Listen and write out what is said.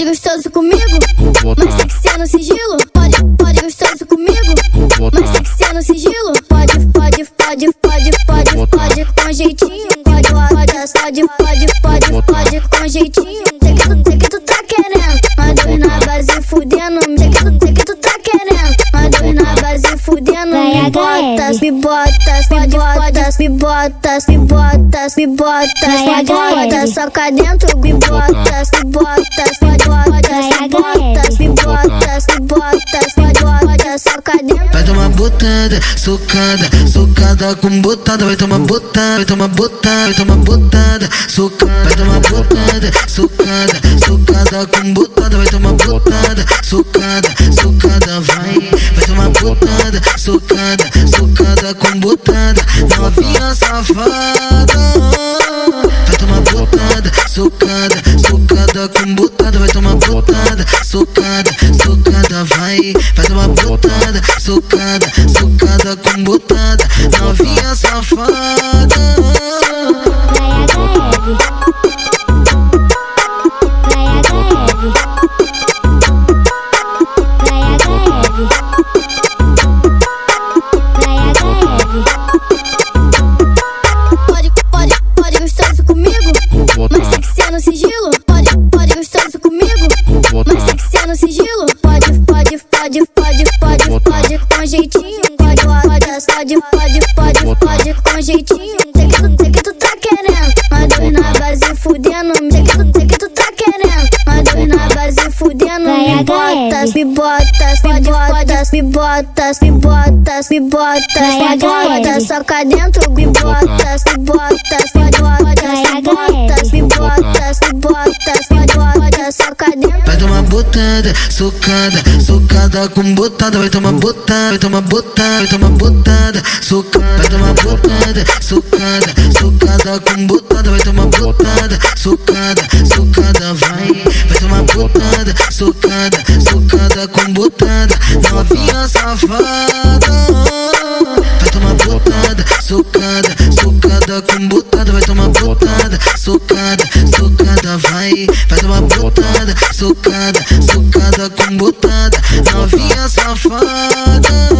pode gostoso comigo, tá, mas tem que ser no sigilo. Pode, pode gostoso comigo, mas tem que ser no sigilo. Pode, pode, pode, pode, pode, pode com jeitinho. Pode, pode, pode, pode, pode, pode com jeitinho. Tem que tu, tem que tu tá querendo, mas dois na base fudendo. Tem que tu, tem que tu tá querendo, mas dois na base fudendo. Me botas, me botas, me botas, me botas, me botas, me botas, me botas, soca dentro, me botas, me botas, me. Botada, socada, socada com botada, vai tomar botada, vai tomar botada, vai tomar botada, socada, vai tomar botada, socada, socada com botada, vai tomar botada, socada, socada vai, vai tomar botada, socada, socada com botada, novinha safada. Vai tomar botada, socada, socada com botada, vai tomar botada, socada, socada vai, vai tomar botada, socada, socada com botada, novinha safada. Pode, bota, me bota, me bota, me bota, soca dentro, me bota, me bota, me bota, me bota, me bota, me bota, me bota, soca dentro. Vai tomar botada, socada, socada com botada, vai tomar botada, vai tomar botada, vai tomar botada, socada, vai tomar botada, socada, socada com botada, vai tomar botada, socada, socada socada, socada com botada, novinha safada. Vai tomar botada, socada, socada com botada, vai tomar botada, socada, socada vai, vai tomar botada, socada, socada com botada, novinha safada.